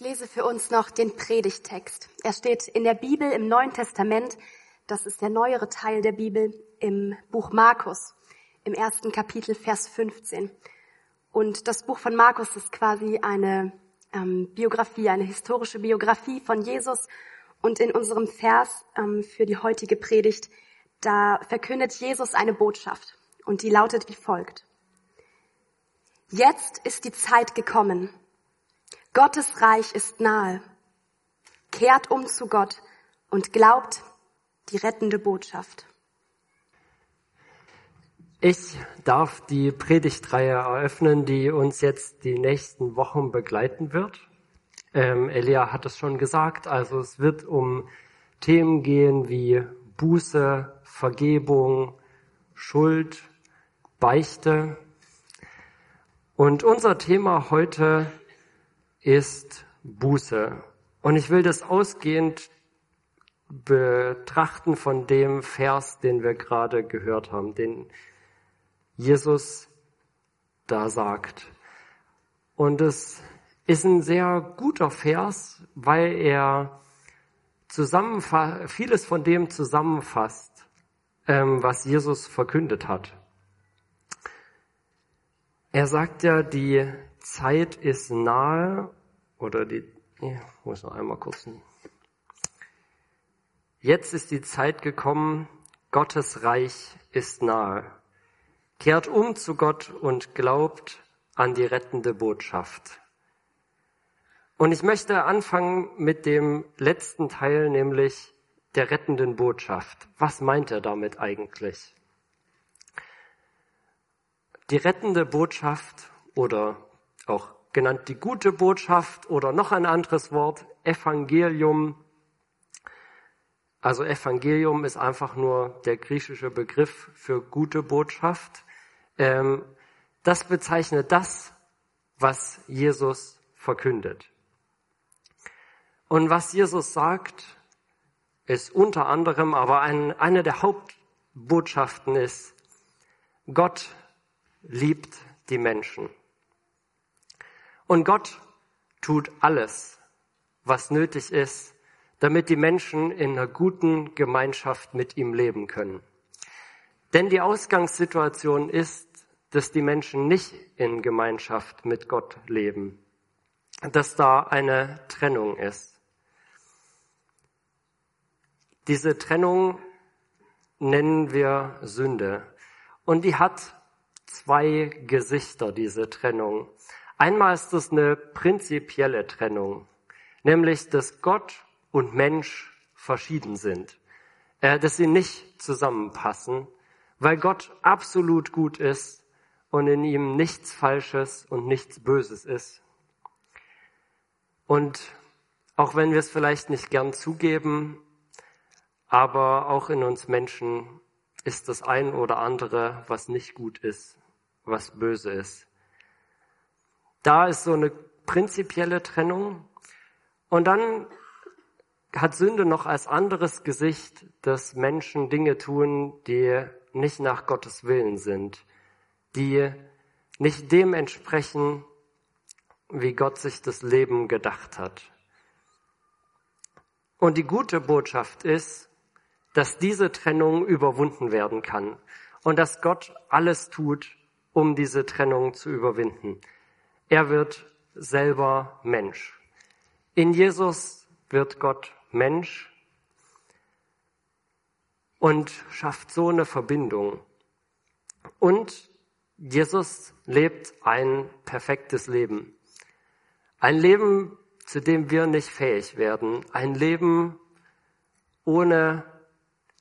Ich lese für uns noch den Predigtext. Er steht in der Bibel im Neuen Testament. Das ist der neuere Teil der Bibel im Buch Markus, im ersten Kapitel, Vers 15. Und das Buch von Markus ist quasi eine ähm, Biografie, eine historische Biografie von Jesus. Und in unserem Vers ähm, für die heutige Predigt, da verkündet Jesus eine Botschaft. Und die lautet wie folgt. Jetzt ist die Zeit gekommen Gottes Reich ist nahe. Kehrt um zu Gott und glaubt die rettende Botschaft. Ich darf die Predigtreihe eröffnen, die uns jetzt die nächsten Wochen begleiten wird. Ähm, Elia hat es schon gesagt, also es wird um Themen gehen wie Buße, Vergebung, Schuld, Beichte. Und unser Thema heute ist Buße. Und ich will das ausgehend betrachten von dem Vers, den wir gerade gehört haben, den Jesus da sagt. Und es ist ein sehr guter Vers, weil er vieles von dem zusammenfasst, ähm, was Jesus verkündet hat. Er sagt ja, die Zeit ist nahe, oder die, ich muss noch einmal kurz. Jetzt ist die Zeit gekommen, Gottes Reich ist nahe. Kehrt um zu Gott und glaubt an die rettende Botschaft. Und ich möchte anfangen mit dem letzten Teil, nämlich der rettenden Botschaft. Was meint er damit eigentlich? Die rettende Botschaft oder auch genannt die gute Botschaft oder noch ein anderes Wort, Evangelium. Also Evangelium ist einfach nur der griechische Begriff für gute Botschaft. Ähm, das bezeichnet das, was Jesus verkündet. Und was Jesus sagt, ist unter anderem, aber ein, eine der Hauptbotschaften ist, Gott liebt die Menschen. Und Gott tut alles, was nötig ist, damit die Menschen in einer guten Gemeinschaft mit ihm leben können. Denn die Ausgangssituation ist, dass die Menschen nicht in Gemeinschaft mit Gott leben, dass da eine Trennung ist. Diese Trennung nennen wir Sünde. Und die hat zwei Gesichter, diese Trennung. Einmal ist es eine prinzipielle Trennung, nämlich dass Gott und Mensch verschieden sind, äh, dass sie nicht zusammenpassen, weil Gott absolut gut ist und in ihm nichts Falsches und nichts Böses ist. Und auch wenn wir es vielleicht nicht gern zugeben, aber auch in uns Menschen ist das ein oder andere, was nicht gut ist, was böse ist. Da ist so eine prinzipielle Trennung. Und dann hat Sünde noch als anderes Gesicht, dass Menschen Dinge tun, die nicht nach Gottes Willen sind, die nicht dem entsprechen, wie Gott sich das Leben gedacht hat. Und die gute Botschaft ist, dass diese Trennung überwunden werden kann und dass Gott alles tut, um diese Trennung zu überwinden. Er wird selber Mensch. In Jesus wird Gott Mensch und schafft so eine Verbindung. Und Jesus lebt ein perfektes Leben. Ein Leben, zu dem wir nicht fähig werden. Ein Leben ohne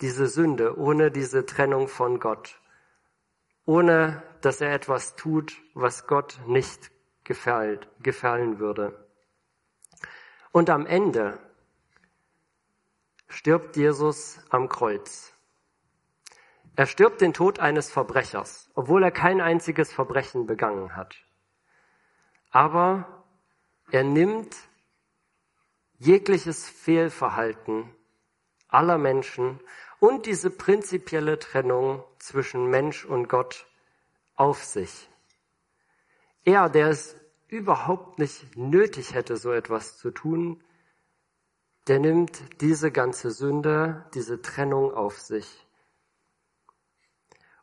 diese Sünde, ohne diese Trennung von Gott. Ohne dass er etwas tut, was Gott nicht gefällt, gefallen würde. Und am Ende stirbt Jesus am Kreuz. Er stirbt den Tod eines Verbrechers, obwohl er kein einziges Verbrechen begangen hat. Aber er nimmt jegliches Fehlverhalten aller Menschen und diese prinzipielle Trennung zwischen Mensch und Gott auf sich. Er, der es überhaupt nicht nötig hätte, so etwas zu tun, der nimmt diese ganze Sünde, diese Trennung auf sich.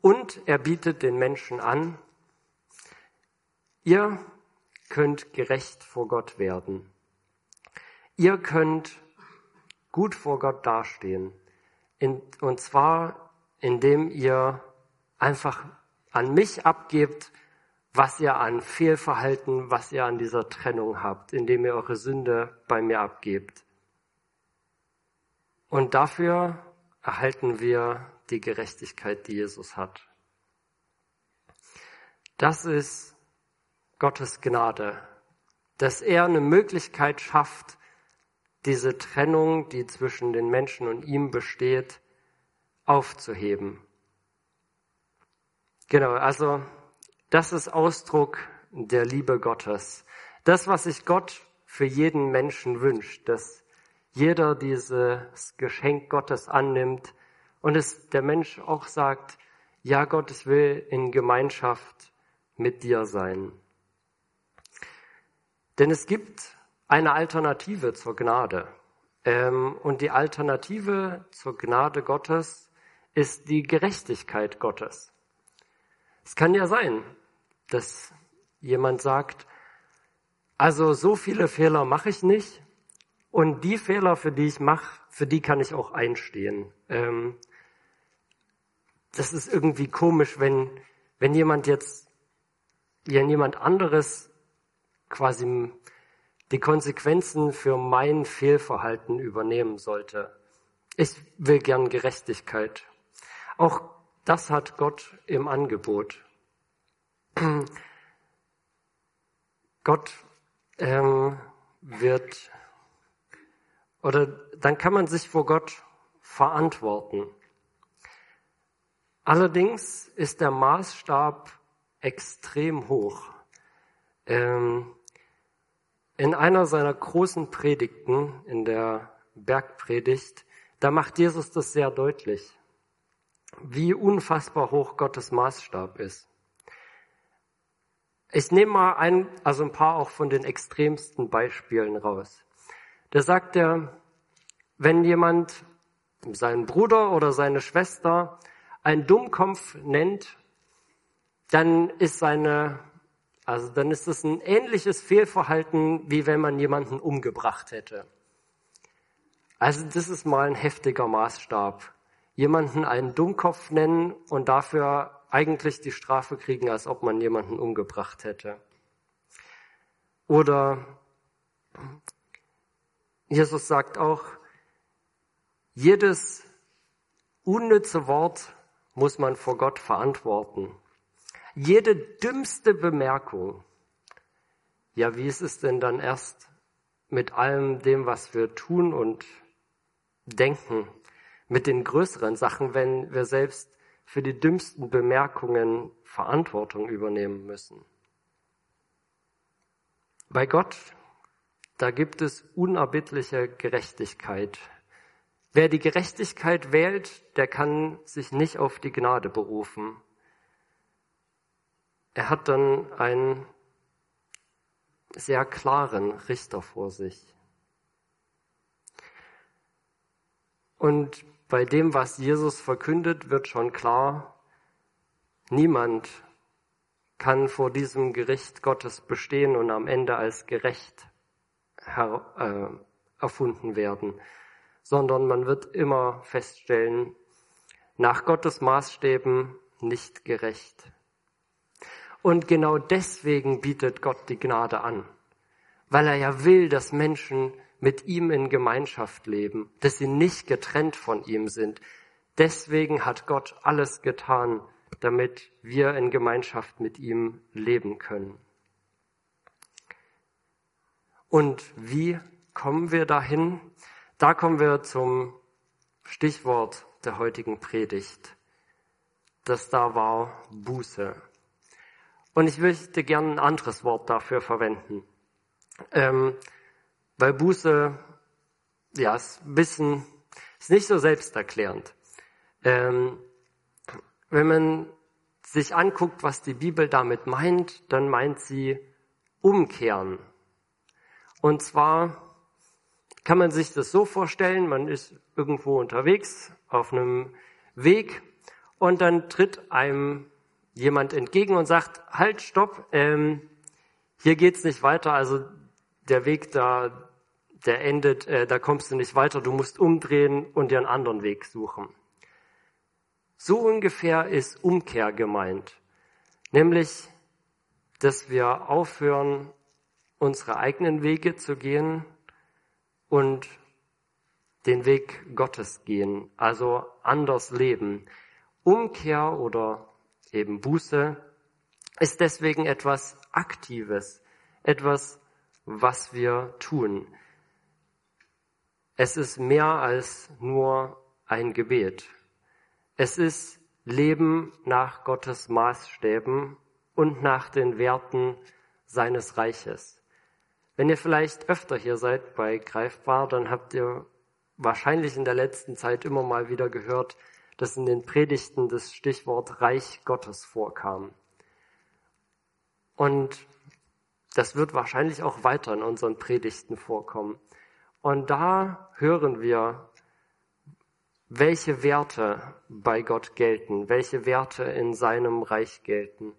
Und er bietet den Menschen an, ihr könnt gerecht vor Gott werden. Ihr könnt gut vor Gott dastehen. Und zwar, indem ihr einfach an mich abgebt, was ihr an Fehlverhalten, was ihr an dieser Trennung habt, indem ihr eure Sünde bei mir abgebt. Und dafür erhalten wir die Gerechtigkeit, die Jesus hat. Das ist Gottes Gnade, dass er eine Möglichkeit schafft, diese Trennung, die zwischen den Menschen und ihm besteht, aufzuheben. Genau, also das ist Ausdruck der Liebe Gottes. Das, was sich Gott für jeden Menschen wünscht, dass jeder dieses Geschenk Gottes annimmt und es der Mensch auch sagt, ja Gott, ich will in Gemeinschaft mit dir sein. Denn es gibt eine Alternative zur Gnade. Ähm, und die Alternative zur Gnade Gottes ist die Gerechtigkeit Gottes. Es kann ja sein, dass jemand sagt, also so viele Fehler mache ich nicht und die Fehler, für die ich mache, für die kann ich auch einstehen. Ähm, das ist irgendwie komisch, wenn, wenn jemand jetzt, wenn jemand anderes quasi die Konsequenzen für mein Fehlverhalten übernehmen sollte. Ich will gern Gerechtigkeit. Auch das hat Gott im Angebot. Gott ähm, wird, oder dann kann man sich vor Gott verantworten. Allerdings ist der Maßstab extrem hoch. Ähm, in einer seiner großen Predigten, in der Bergpredigt, da macht Jesus das sehr deutlich, wie unfassbar hoch Gottes Maßstab ist. Ich nehme mal ein, also ein paar auch von den extremsten Beispielen raus. Da sagt er, wenn jemand seinen Bruder oder seine Schwester einen Dummkopf nennt, dann ist seine also dann ist es ein ähnliches Fehlverhalten, wie wenn man jemanden umgebracht hätte. Also das ist mal ein heftiger Maßstab. Jemanden einen Dummkopf nennen und dafür eigentlich die Strafe kriegen, als ob man jemanden umgebracht hätte. Oder Jesus sagt auch, jedes unnütze Wort muss man vor Gott verantworten jede dümmste Bemerkung, ja, wie ist es denn dann erst mit allem dem, was wir tun und denken, mit den größeren Sachen, wenn wir selbst für die dümmsten Bemerkungen Verantwortung übernehmen müssen? Bei Gott, da gibt es unerbittliche Gerechtigkeit. Wer die Gerechtigkeit wählt, der kann sich nicht auf die Gnade berufen. Er hat dann einen sehr klaren Richter vor sich. Und bei dem, was Jesus verkündet, wird schon klar, niemand kann vor diesem Gericht Gottes bestehen und am Ende als gerecht äh, erfunden werden, sondern man wird immer feststellen, nach Gottes Maßstäben nicht gerecht. Und genau deswegen bietet Gott die Gnade an, weil er ja will, dass Menschen mit ihm in Gemeinschaft leben, dass sie nicht getrennt von ihm sind. Deswegen hat Gott alles getan, damit wir in Gemeinschaft mit ihm leben können. Und wie kommen wir dahin? Da kommen wir zum Stichwort der heutigen Predigt. Das da war Buße. Und ich möchte gerne ein anderes Wort dafür verwenden. Ähm, weil Buße, ja, ist ein bisschen, ist nicht so selbsterklärend. Ähm, wenn man sich anguckt, was die Bibel damit meint, dann meint sie umkehren. Und zwar kann man sich das so vorstellen, man ist irgendwo unterwegs auf einem Weg und dann tritt einem jemand entgegen und sagt, halt, stopp, ähm, hier geht's nicht weiter, also der Weg da, der endet, äh, da kommst du nicht weiter, du musst umdrehen und dir einen anderen Weg suchen. So ungefähr ist Umkehr gemeint, nämlich, dass wir aufhören, unsere eigenen Wege zu gehen und den Weg Gottes gehen, also anders leben. Umkehr oder eben Buße ist deswegen etwas Aktives, etwas, was wir tun. Es ist mehr als nur ein Gebet. Es ist Leben nach Gottes Maßstäben und nach den Werten seines Reiches. Wenn ihr vielleicht öfter hier seid bei Greifbar, dann habt ihr wahrscheinlich in der letzten Zeit immer mal wieder gehört, dass in den Predigten das Stichwort Reich Gottes vorkam. Und das wird wahrscheinlich auch weiter in unseren Predigten vorkommen. Und da hören wir, welche Werte bei Gott gelten, welche Werte in seinem Reich gelten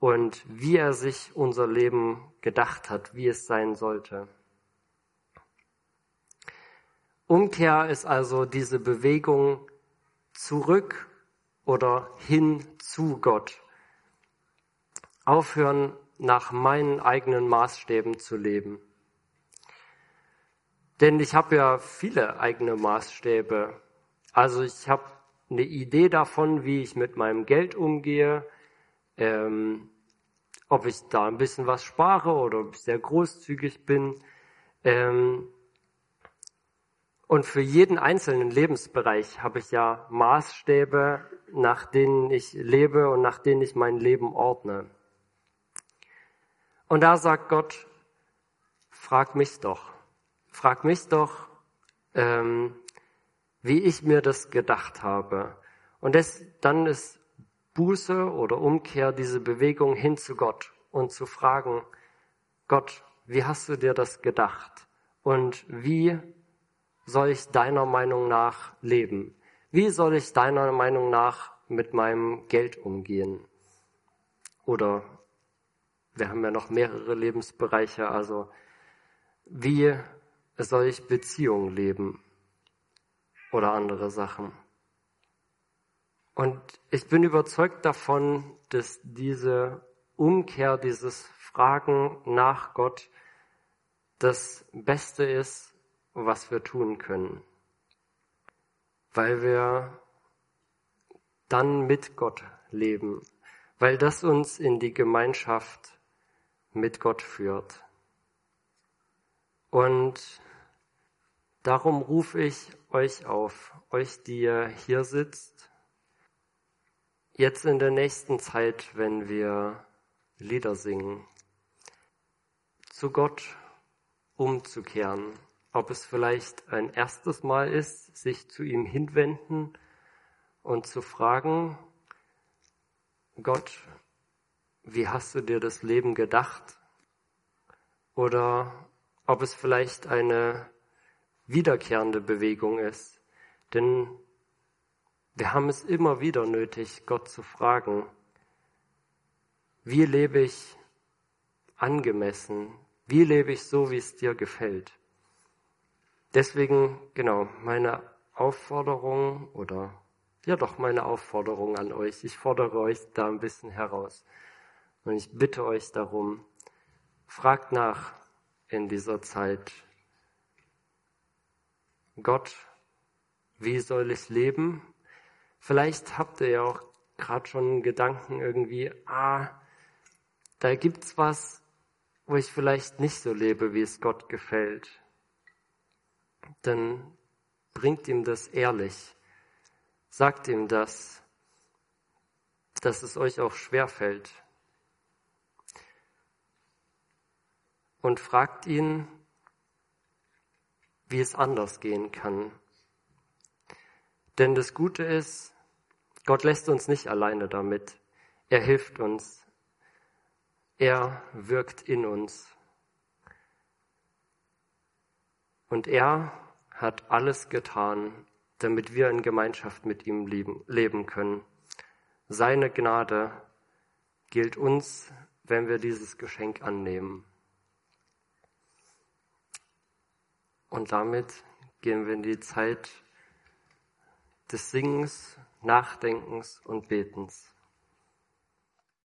und wie er sich unser Leben gedacht hat, wie es sein sollte. Umkehr ist also diese Bewegung zurück oder hin zu Gott. Aufhören, nach meinen eigenen Maßstäben zu leben. Denn ich habe ja viele eigene Maßstäbe. Also ich habe eine Idee davon, wie ich mit meinem Geld umgehe, ähm, ob ich da ein bisschen was spare oder ob ich sehr großzügig bin. Ähm, und für jeden einzelnen Lebensbereich habe ich ja Maßstäbe, nach denen ich lebe und nach denen ich mein Leben ordne. Und da sagt Gott, frag mich doch, frag mich doch, ähm, wie ich mir das gedacht habe. Und das, dann ist Buße oder Umkehr diese Bewegung hin zu Gott und zu fragen, Gott, wie hast du dir das gedacht? Und wie soll ich deiner Meinung nach leben? Wie soll ich deiner Meinung nach mit meinem Geld umgehen? Oder wir haben ja noch mehrere Lebensbereiche, also wie soll ich Beziehungen leben? Oder andere Sachen. Und ich bin überzeugt davon, dass diese Umkehr, dieses Fragen nach Gott das Beste ist, was wir tun können, weil wir dann mit Gott leben, weil das uns in die Gemeinschaft mit Gott führt. Und darum rufe ich euch auf, euch, die ihr hier sitzt, jetzt in der nächsten Zeit, wenn wir Lieder singen, zu Gott umzukehren ob es vielleicht ein erstes Mal ist, sich zu ihm hinwenden und zu fragen, Gott, wie hast du dir das Leben gedacht? Oder ob es vielleicht eine wiederkehrende Bewegung ist. Denn wir haben es immer wieder nötig, Gott zu fragen, wie lebe ich angemessen? Wie lebe ich so, wie es dir gefällt? Deswegen, genau, meine Aufforderung oder ja doch meine Aufforderung an euch. Ich fordere euch da ein bisschen heraus. Und ich bitte euch darum, fragt nach in dieser Zeit. Gott, wie soll ich leben? Vielleicht habt ihr ja auch gerade schon Gedanken irgendwie, ah, da gibt's was, wo ich vielleicht nicht so lebe, wie es Gott gefällt dann bringt ihm das ehrlich. Sagt ihm das, dass es euch auch schwer fällt. Und fragt ihn, wie es anders gehen kann. Denn das Gute ist, Gott lässt uns nicht alleine damit. Er hilft uns. Er wirkt in uns. Und er hat alles getan, damit wir in Gemeinschaft mit ihm leben, können. Seine Gnade gilt uns, wenn wir dieses Geschenk annehmen. Und damit gehen wir in die Zeit des Singens, Nachdenkens und Betens.